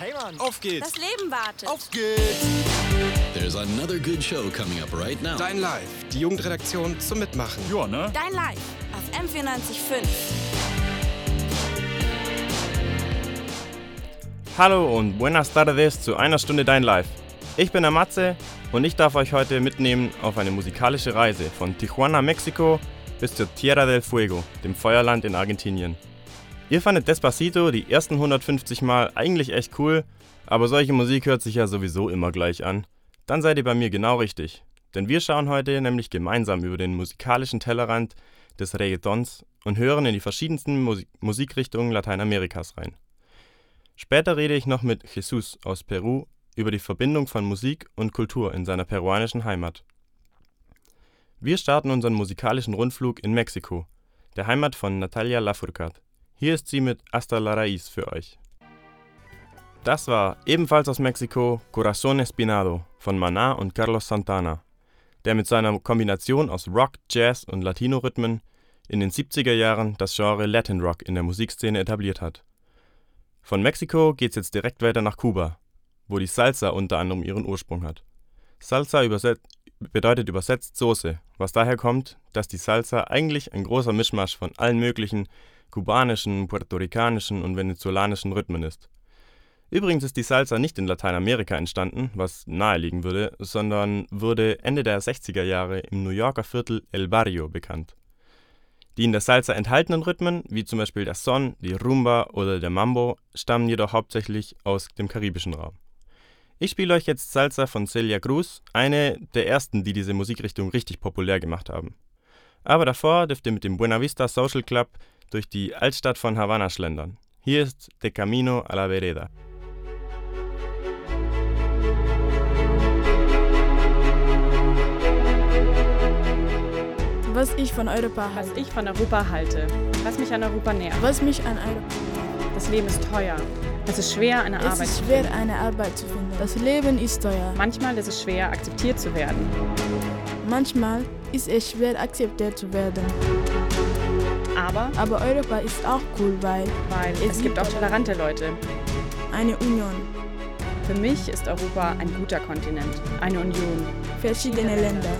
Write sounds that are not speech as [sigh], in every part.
Hey Mann, Auf geht's! Das Leben wartet. Auf geht's! There's another good show coming up right now. Dein Live, die Jugendredaktion zum Mitmachen. Ja, ne? Dein Live auf M94.5. Hallo und buenas tardes zu einer Stunde Dein Live. Ich bin der Matze und ich darf euch heute mitnehmen auf eine musikalische Reise von Tijuana, Mexiko bis zur Tierra del Fuego, dem Feuerland in Argentinien. Ihr fandet Despacito die ersten 150 Mal eigentlich echt cool, aber solche Musik hört sich ja sowieso immer gleich an. Dann seid ihr bei mir genau richtig. Denn wir schauen heute nämlich gemeinsam über den musikalischen Tellerrand des Reggaetons und hören in die verschiedensten Musik Musikrichtungen Lateinamerikas rein. Später rede ich noch mit Jesus aus Peru über die Verbindung von Musik und Kultur in seiner peruanischen Heimat. Wir starten unseren musikalischen Rundflug in Mexiko, der Heimat von Natalia Lafourcade. Hier ist sie mit Hasta la Raíz für euch. Das war ebenfalls aus Mexiko Corazón Espinado von Maná und Carlos Santana, der mit seiner Kombination aus Rock, Jazz und Latino-Rhythmen in den 70er Jahren das Genre Latin Rock in der Musikszene etabliert hat. Von Mexiko geht's jetzt direkt weiter nach Kuba, wo die Salsa unter anderem ihren Ursprung hat. Salsa überset bedeutet übersetzt Soße, was daher kommt, dass die Salsa eigentlich ein großer Mischmasch von allen möglichen kubanischen, puerto-ricanischen und venezolanischen Rhythmen ist. Übrigens ist die Salsa nicht in Lateinamerika entstanden, was naheliegen würde, sondern wurde Ende der 60er Jahre im New Yorker Viertel El Barrio bekannt. Die in der Salsa enthaltenen Rhythmen, wie zum Beispiel der Son, die Rumba oder der Mambo, stammen jedoch hauptsächlich aus dem karibischen Raum. Ich spiele euch jetzt Salsa von Celia Cruz, eine der ersten, die diese Musikrichtung richtig populär gemacht haben. Aber davor dürft ihr mit dem Buena Vista Social Club durch die Altstadt von Havanna schlendern. Hier ist De Camino a la Vereda. Was ich von Europa Was halte. ich von Europa halte. Was mich an Europa nährt. Was mich an Europa. Das Leben ist teuer. Es ist schwer, eine Es Arbeit ist zu schwer, finden. eine Arbeit zu finden. Das Leben ist teuer. Manchmal ist es schwer, akzeptiert zu werden. Manchmal ist es schwer, akzeptiert zu werden. Aber Aber Europa ist auch cool, weil weil Es es, gibt auch tolerante Leute. eine Union, Für mich ist Europa ein guter Kontinent. Eine Union. verschiedene Länder,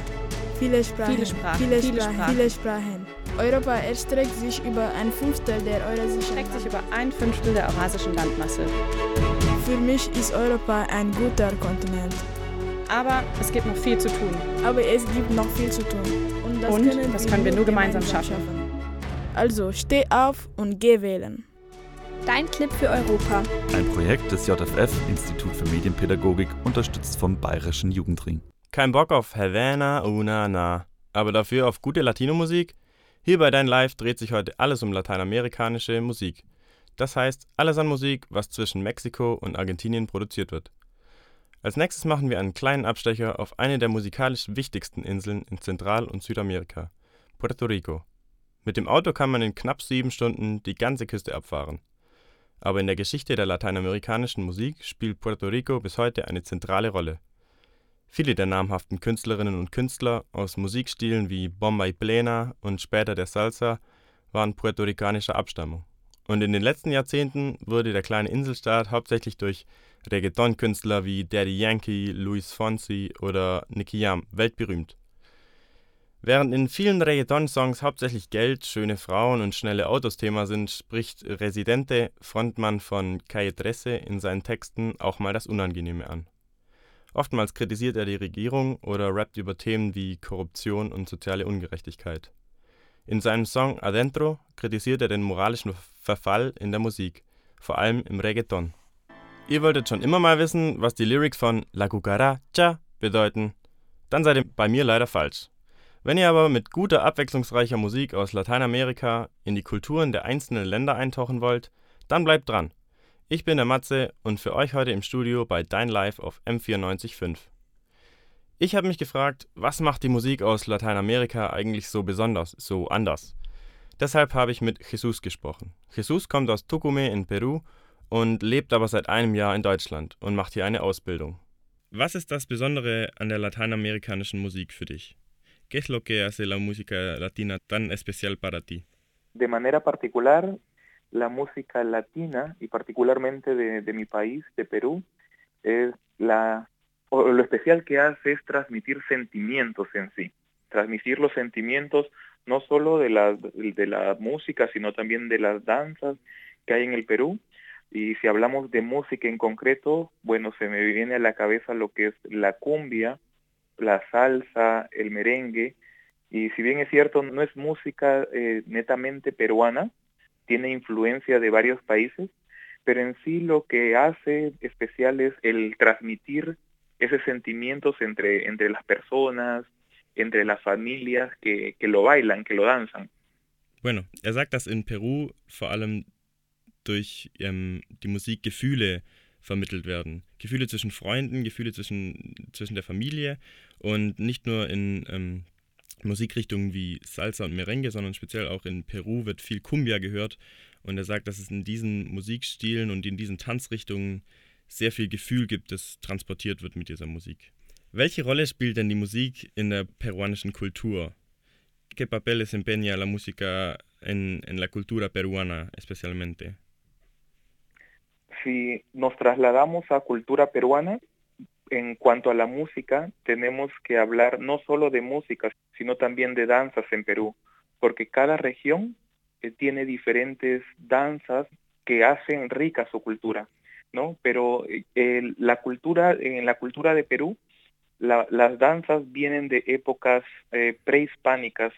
viele Sprachen, Viele Sprachen, viele Sprachen, viele Sprachen. Europa erstreckt sich über ein Fünftel der eurasischen Streckt sich über ein Fünftel der eurasischen Landmasse. Für mich ist Europa ein guter Kontinent. Aber es gibt noch viel zu tun. Aber es gibt noch viel zu tun. Und das, Und können, das können wir nur gemeinsam schaffen. Also steh auf und geh wählen. Dein Clip für Europa. Ein Projekt des JFF, Institut für Medienpädagogik, unterstützt vom Bayerischen Jugendring. Kein Bock auf Havana, una, na, aber dafür auf gute Latino-Musik? Hier bei Dein Live dreht sich heute alles um lateinamerikanische Musik. Das heißt, alles an Musik, was zwischen Mexiko und Argentinien produziert wird. Als nächstes machen wir einen kleinen Abstecher auf eine der musikalisch wichtigsten Inseln in Zentral- und Südamerika, Puerto Rico. Mit dem Auto kann man in knapp sieben Stunden die ganze Küste abfahren. Aber in der Geschichte der lateinamerikanischen Musik spielt Puerto Rico bis heute eine zentrale Rolle. Viele der namhaften Künstlerinnen und Künstler aus Musikstilen wie Bomba y Plena und später der Salsa waren puerto-ricanischer Abstammung. Und in den letzten Jahrzehnten wurde der kleine Inselstaat hauptsächlich durch Reggaeton-Künstler wie Daddy Yankee, Luis Fonsi oder Nicky Jam weltberühmt. Während in vielen Reggaeton-Songs hauptsächlich Geld, schöne Frauen und schnelle Autos Thema sind, spricht Residente, Frontmann von Calle Trece, in seinen Texten auch mal das Unangenehme an. Oftmals kritisiert er die Regierung oder rappt über Themen wie Korruption und soziale Ungerechtigkeit. In seinem Song Adentro kritisiert er den moralischen Verfall in der Musik, vor allem im Reggaeton. Ihr wolltet schon immer mal wissen, was die Lyrics von La Cucaracha bedeuten? Dann seid ihr bei mir leider falsch. Wenn ihr aber mit guter, abwechslungsreicher Musik aus Lateinamerika in die Kulturen der einzelnen Länder eintauchen wollt, dann bleibt dran. Ich bin der Matze und für euch heute im Studio bei Dein Live auf M94.5. Ich habe mich gefragt, was macht die Musik aus Lateinamerika eigentlich so besonders, so anders? Deshalb habe ich mit Jesus gesprochen. Jesus kommt aus Tucumé in Peru und lebt aber seit einem Jahr in Deutschland und macht hier eine Ausbildung. Was ist das Besondere an der lateinamerikanischen Musik für dich? ¿Qué es lo que hace la música latina tan especial para ti? de manera particular la música latina y particularmente de, de mi país, de Perú, es la, lo especial que hace es transmitir sentimientos en sí, transmitir los sentimientos no solo de la, de la música, sino también de las danzas que hay en el Perú. Y si hablamos de música en concreto, bueno, se me viene a la cabeza lo que es la cumbia, la salsa, el merengue, y si bien es cierto, no es música eh, netamente peruana, tiene influencia de varios países, pero en sí lo que hace especial es el transmitir esos sentimientos entre, entre las personas, entre las familias que, que lo bailan, que lo danzan. Bueno, er sagt, dass in Peru vor allem durch ähm, die Musik Gefühle vermittelt werden. Gefühle zwischen Freunden, Gefühle zwischen, zwischen der Familie und nicht nur in ähm, Musikrichtungen wie Salsa und Merengue, sondern speziell auch in Peru wird viel Cumbia gehört. Und er sagt, dass es in diesen Musikstilen und in diesen Tanzrichtungen sehr viel Gefühl gibt, das transportiert wird mit dieser Musik. Welche Rolle spielt denn die Musik in der peruanischen Kultur? ¿Qué papel desempeña la música en, en la cultura peruana especialmente? Si nos trasladamos a cultura peruana, en cuanto a la música, tenemos que hablar no solo de música, sino también de danzas en Perú, porque cada región eh, tiene diferentes danzas que hacen rica su cultura, ¿no? Pero eh, la cultura, en la cultura de Perú, la, las danzas vienen de épocas eh, prehispánicas,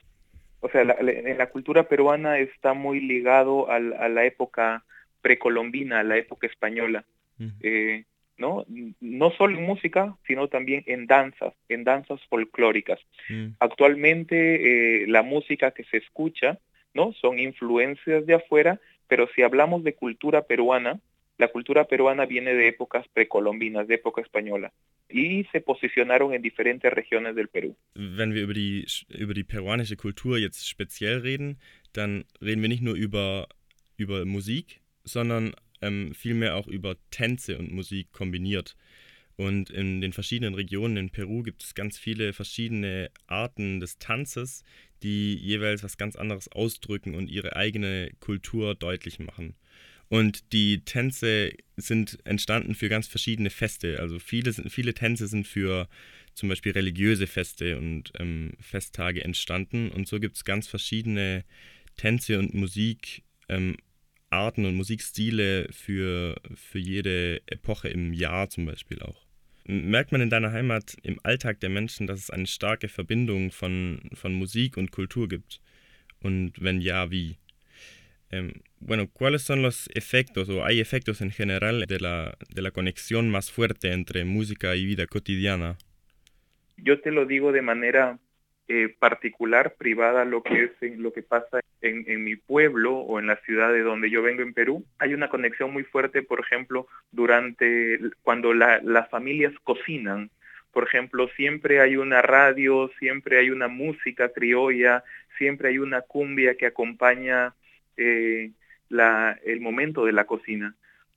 o sea, la, en la cultura peruana está muy ligado al, a la época precolombina, a la época española. Eh, ¿no? No solo en música, sino también en danzas, en danzas folclóricas. Mm. Actualmente eh, la música que se escucha, ¿no? Son influencias de afuera, pero si hablamos de cultura peruana, la cultura peruana viene de épocas precolombinas, de época española, y se posicionaron en diferentes regiones del Perú. Wenn wir über die, über die peruanische Kultur jetzt speziell reden, dann reden wir nicht nur über, über Musik, sondern ähm, vielmehr auch über Tänze und Musik kombiniert. Und in den verschiedenen Regionen in Peru gibt es ganz viele verschiedene Arten des Tanzes, die jeweils was ganz anderes ausdrücken und ihre eigene Kultur deutlich machen. Und die Tänze sind entstanden für ganz verschiedene Feste. Also viele, viele Tänze sind für zum Beispiel religiöse Feste und ähm, Festtage entstanden. Und so gibt es ganz verschiedene Tänze und Musik ähm, und Musikstile für, für jede Epoche im Jahr zum Beispiel auch. Merkt man in deiner Heimat im Alltag der Menschen, dass es eine starke Verbindung von, von Musik und Kultur gibt? Und wenn ja, wie? Eh, bueno, ¿cuáles son los efectos o hay efectos en general de la, de la conexión más fuerte entre música y vida cotidiana? Yo te lo digo de manera eh, particular, privada, lo que es en, lo que pasa en, en, mi pueblo o en la ciudad de donde yo vengo en Perú. Hay una conexión muy fuerte, por ejemplo, durante cuando la, las familias cocinan. Por ejemplo, siempre hay una radio, siempre hay una música criolla, siempre hay una cumbia que acompaña eh, la, el momento de la cocina.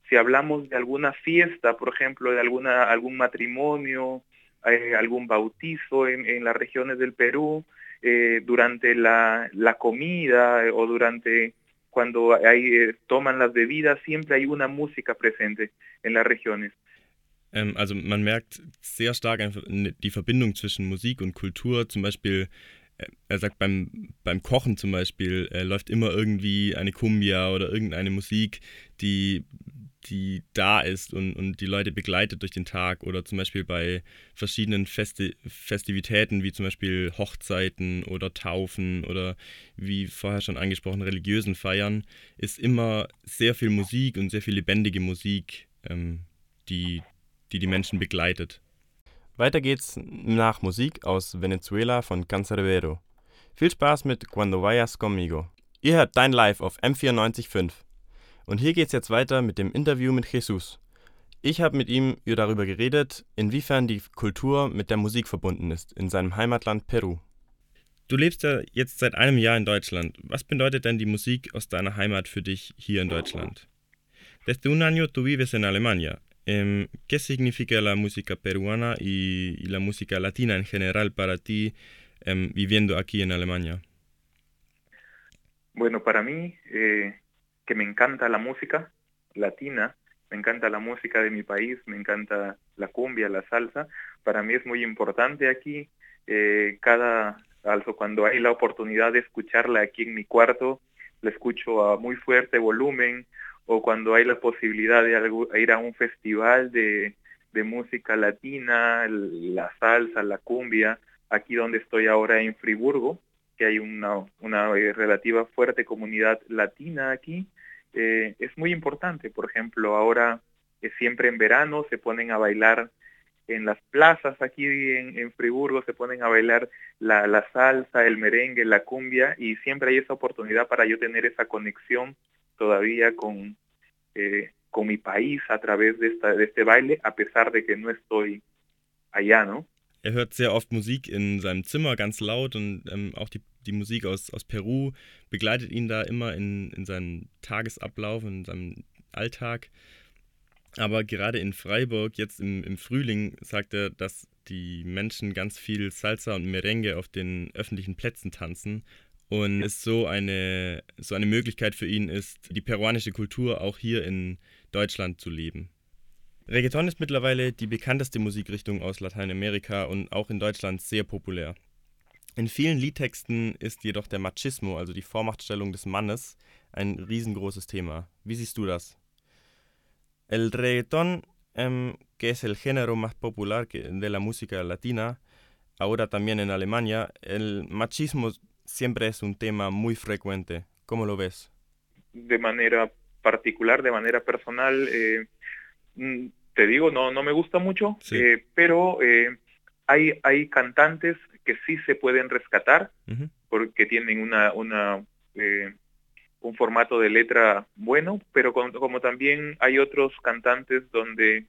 Si hablamos de alguna fiesta, por ejemplo, de alguna, algún matrimonio, eh, algún bautizo en, en, las regiones del Perú, eh, durante la, la comida eh, o durante cuando hay, eh, toman las bebidas, siempre hay una música presente en las regiones. Ähm, also man merkt sehr stark die Verbindung zwischen Musik und Kultur, zum Beispiel er sagt, beim, beim Kochen zum Beispiel äh, läuft immer irgendwie eine Kumbia oder irgendeine Musik, die, die da ist und, und die Leute begleitet durch den Tag. Oder zum Beispiel bei verschiedenen Festi Festivitäten, wie zum Beispiel Hochzeiten oder Taufen oder wie vorher schon angesprochen, religiösen Feiern, ist immer sehr viel Musik und sehr viel lebendige Musik, ähm, die, die die Menschen begleitet. Weiter geht's nach Musik aus Venezuela von Cancerbero. Viel Spaß mit Cuando vayas conmigo. Ihr hört Dein Live auf M94.5. Und hier geht's jetzt weiter mit dem Interview mit Jesus. Ich habe mit ihm darüber geredet, inwiefern die Kultur mit der Musik verbunden ist in seinem Heimatland Peru. Du lebst ja jetzt seit einem Jahr in Deutschland. Was bedeutet denn die Musik aus deiner Heimat für dich hier in Deutschland? Desde un año tú vives en Alemania. Eh, ¿Qué significa la música peruana y, la música latina en general para ti eh, viviendo aquí en Alemania? Bueno, para mí eh, que me encanta la música latina, me encanta la música de mi país, me encanta la cumbia, la salsa. Para mí es muy importante aquí. Eh, cada, cuando hay la oportunidad de escucharla aquí en mi cuarto, la escucho a muy fuerte volumen, o cuando hay la posibilidad de ir a un festival de, de música latina, la salsa, la cumbia, aquí donde estoy ahora en Friburgo, que hay una, una eh, relativa fuerte comunidad latina aquí, eh, es muy importante. Por ejemplo, ahora eh, siempre en verano se ponen a bailar en las plazas aquí en, en Friburgo, se ponen a bailar la, la, salsa, el merengue, la cumbia, y siempre hay esa oportunidad para yo tener esa conexión todavía con, eh, con mi país a través de, esta, de este baile, a pesar de que no estoy allá, ¿no? Er hört sehr oft Musik in seinem Zimmer ganz laut und ähm, auch die, die Musik aus, aus Peru begleitet ihn da immer in, in seinem Tagesablauf, in seinem Alltag. Aber gerade in Freiburg, jetzt im, im Frühling, sagt er, dass die Menschen ganz viel Salsa und Merengue auf den öffentlichen Plätzen tanzen und es so eine, so eine Möglichkeit für ihn ist, die peruanische Kultur auch hier in Deutschland zu leben. Reggaeton ist mittlerweile die bekannteste Musikrichtung aus Lateinamerika und auch in Deutschland sehr populär. In vielen Liedtexten ist jedoch der Machismo, also die Vormachtstellung des Mannes, ein riesengroßes Thema. Wie siehst du das? El reggaetón, um, que es el género más popular de la música latina, ahora también en Alemania, el machismo siempre es un tema muy frecuente. ¿Cómo lo ves? De manera particular, de manera personal, eh, Mm, te digo, no, no me gusta mucho, sí. eh, pero eh, hay, hay cantantes que sí se pueden rescatar uh -huh. porque tienen una, una eh, un formato de letra bueno, pero con, como también hay otros cantantes donde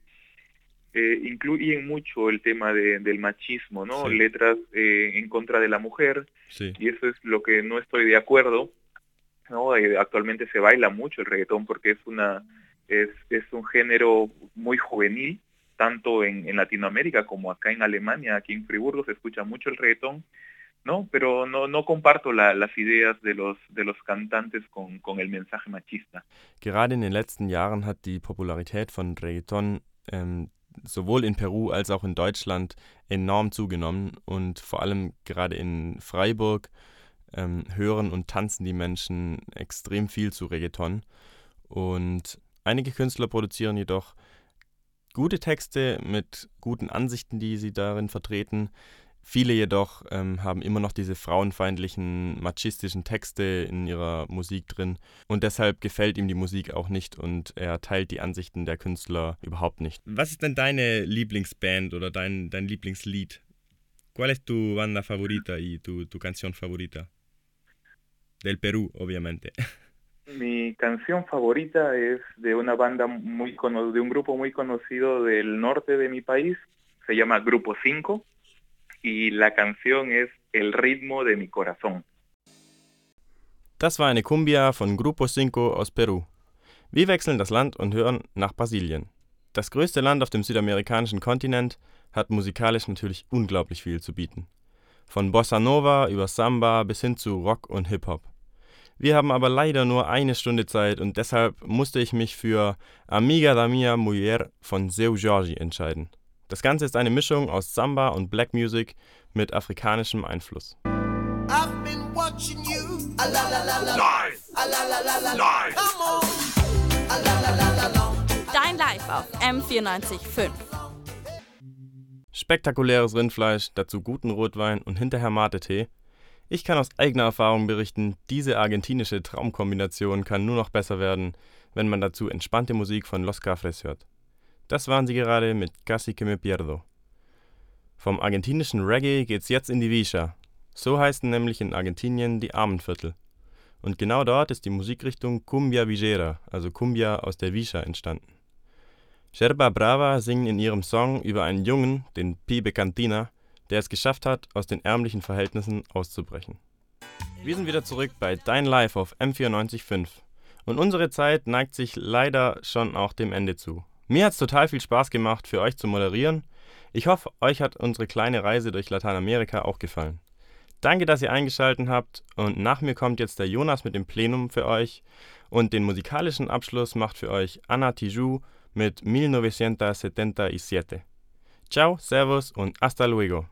eh, incluyen mucho el tema de, del machismo, ¿no? Sí. Letras eh, en contra de la mujer, sí. y eso es lo que no estoy de acuerdo, ¿no? Eh, actualmente se baila mucho el reggaetón porque es una es, es un género muy juvenil, tanto en, en, Latinoamérica como acá en Alemania, aquí en Friburgo se escucha mucho el reggaetón, ¿no? Pero no, no comparto la, las ideas de los, de los cantantes con, con el mensaje machista. Gerade in den letzten Jahren hat die Popularität von Reggaeton ähm, sowohl in Peru als auch in Deutschland enorm zugenommen und vor allem gerade in Freiburg ähm, hören und tanzen die Menschen extrem viel zu Reggaeton und Einige Künstler produzieren jedoch gute Texte mit guten Ansichten, die sie darin vertreten. Viele jedoch ähm, haben immer noch diese frauenfeindlichen, machistischen Texte in ihrer Musik drin und deshalb gefällt ihm die Musik auch nicht und er teilt die Ansichten der Künstler überhaupt nicht. Was ist denn deine Lieblingsband oder dein, dein Lieblingslied? ¿Cuál es tu banda favorita y tu, tu canción favorita? Del Perú, obviamente. [laughs] Mi canción favorita es de una banda muy de un grupo muy conocido del norte de mi país, se llama Grupo 5 y la canción es El ritmo de mi corazón. Das war eine Cumbia von Grupo 5 aus Peru. Wir wechseln das Land und hören nach Brasilien. Das größte Land auf dem südamerikanischen Kontinent hat musikalisch natürlich unglaublich viel zu bieten. Von Bossa Nova über Samba bis hin zu Rock und Hip-Hop. Wir haben aber leider nur eine Stunde Zeit und deshalb musste ich mich für Amiga da Mia Mujer von Seu Jorge entscheiden. Das Ganze ist eine Mischung aus Samba und Black Music mit afrikanischem Einfluss. Dein Live auf M94.5. Spektakuläres Rindfleisch, dazu guten Rotwein und hinterher Mate-Tee. Ich kann aus eigener Erfahrung berichten, diese argentinische Traumkombination kann nur noch besser werden, wenn man dazu entspannte Musik von Los Cafres hört. Das waren sie gerade mit Casi que me pierdo. Vom argentinischen Reggae geht's jetzt in die Villa. So heißen nämlich in Argentinien die Armenviertel. Und genau dort ist die Musikrichtung Cumbia Villera, also Cumbia aus der Villa, entstanden. Sherba Brava singen in ihrem Song über einen Jungen, den Pibe Cantina, der es geschafft hat, aus den ärmlichen Verhältnissen auszubrechen. Wir sind wieder zurück bei Dein Live auf M945 und unsere Zeit neigt sich leider schon auch dem Ende zu. Mir hat es total viel Spaß gemacht, für euch zu moderieren. Ich hoffe, euch hat unsere kleine Reise durch Lateinamerika auch gefallen. Danke, dass ihr eingeschaltet habt und nach mir kommt jetzt der Jonas mit dem Plenum für euch und den musikalischen Abschluss macht für euch Anna Tijoux mit 1977. Ciao, Servus und hasta luego.